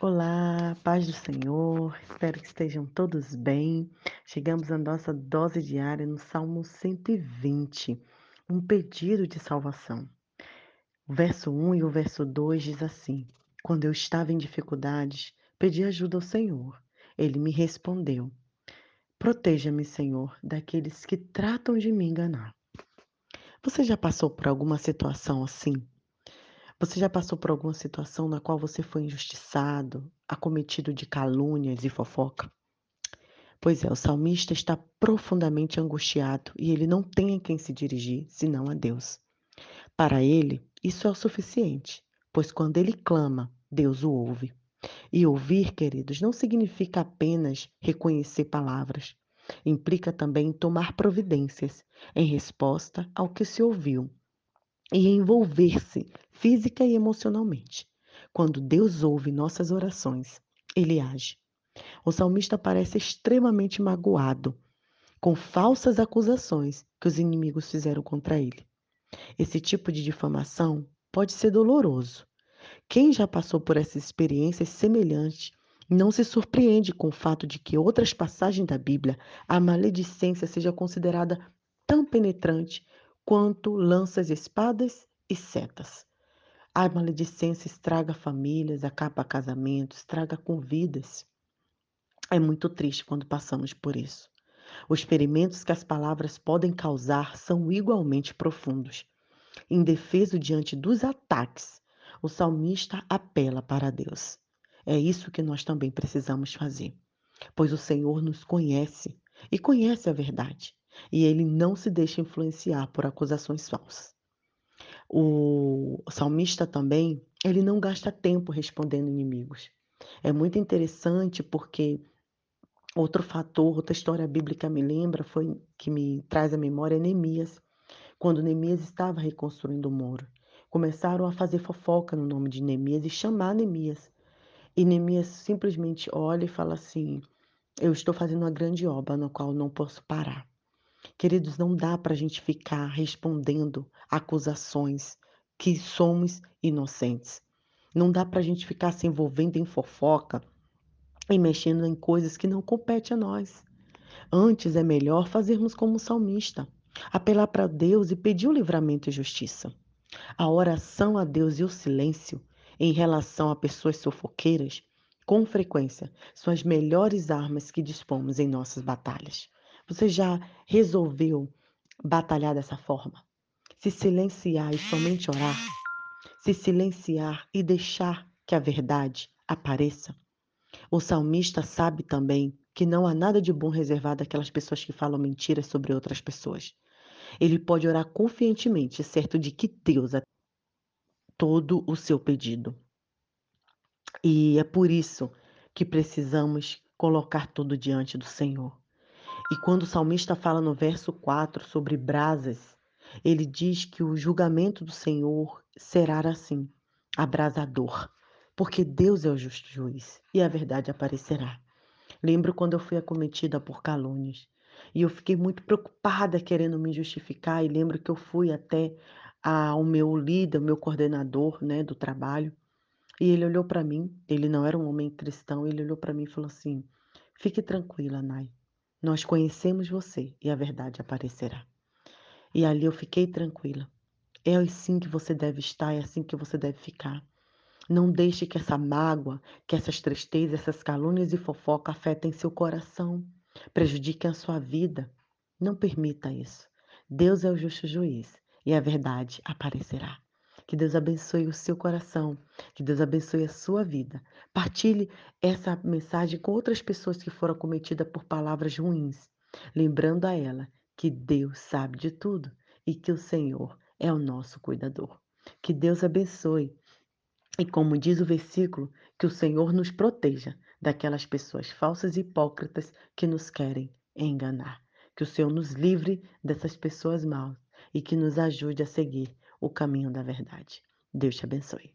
Olá, paz do Senhor, espero que estejam todos bem. Chegamos à nossa dose diária no Salmo 120, um pedido de salvação. O verso 1 e o verso 2 diz assim: Quando eu estava em dificuldades, pedi ajuda ao Senhor. Ele me respondeu: Proteja-me, Senhor, daqueles que tratam de me enganar. Você já passou por alguma situação assim? Você já passou por alguma situação na qual você foi injustiçado, acometido de calúnias e fofoca? Pois é, o salmista está profundamente angustiado e ele não tem a quem se dirigir senão a Deus. Para ele, isso é o suficiente, pois quando ele clama, Deus o ouve. E ouvir, queridos, não significa apenas reconhecer palavras. Implica também tomar providências em resposta ao que se ouviu e envolver-se física e emocionalmente. Quando Deus ouve nossas orações, ele age. O salmista parece extremamente magoado com falsas acusações que os inimigos fizeram contra ele. Esse tipo de difamação pode ser doloroso. Quem já passou por essas experiências semelhantes não se surpreende com o fato de que outras passagens da Bíblia a maledicência seja considerada tão penetrante quanto lanças, espadas e setas. A maledicência estraga famílias, acaba casamentos, estraga com vidas. É muito triste quando passamos por isso. Os ferimentos que as palavras podem causar são igualmente profundos. Indefeso diante dos ataques, o salmista apela para Deus. É isso que nós também precisamos fazer, pois o Senhor nos conhece e conhece a verdade e ele não se deixa influenciar por acusações falsas. O salmista também, ele não gasta tempo respondendo inimigos. É muito interessante porque outro fator, outra história bíblica me lembra, foi que me traz à memória Neemias, quando Neemias estava reconstruindo o muro. Começaram a fazer fofoca no nome de Neemias e chamar Neemias. E Neemias simplesmente olha e fala assim: Eu estou fazendo uma grande obra na qual não posso parar. Queridos, não dá para a gente ficar respondendo acusações que somos inocentes. Não dá para a gente ficar se envolvendo em fofoca e mexendo em coisas que não competem a nós. Antes é melhor fazermos como o salmista, apelar para Deus e pedir o livramento e justiça. A oração a Deus e o silêncio em relação a pessoas sofoqueiras, com frequência, são as melhores armas que dispomos em nossas batalhas. Você já resolveu batalhar dessa forma? Se silenciar e somente orar? Se silenciar e deixar que a verdade apareça? O salmista sabe também que não há nada de bom reservado àquelas pessoas que falam mentiras sobre outras pessoas. Ele pode orar confiantemente, certo de que Deus é todo o seu pedido. E é por isso que precisamos colocar tudo diante do Senhor. E quando o salmista fala no verso 4 sobre brasas, ele diz que o julgamento do Senhor será assim, abrasador, porque Deus é o justo juiz e a verdade aparecerá. Lembro quando eu fui acometida por calúnias e eu fiquei muito preocupada querendo me justificar e lembro que eu fui até ao meu líder, meu coordenador, né, do trabalho, e ele olhou para mim, ele não era um homem cristão, ele olhou para mim e falou assim: "Fique tranquila, Nai. Nós conhecemos você e a verdade aparecerá. E ali eu fiquei tranquila. É assim que você deve estar, é assim que você deve ficar. Não deixe que essa mágoa, que essas tristezas, essas calúnias e fofoca afetem seu coração, prejudiquem a sua vida. Não permita isso. Deus é o justo juiz e a verdade aparecerá. Que Deus abençoe o seu coração, que Deus abençoe a sua vida. Partilhe essa mensagem com outras pessoas que foram acometidas por palavras ruins, lembrando a ela que Deus sabe de tudo e que o Senhor é o nosso cuidador. Que Deus abençoe. E como diz o versículo, que o Senhor nos proteja daquelas pessoas falsas e hipócritas que nos querem enganar. Que o Senhor nos livre dessas pessoas maus e que nos ajude a seguir o caminho da verdade. Deus te abençoe.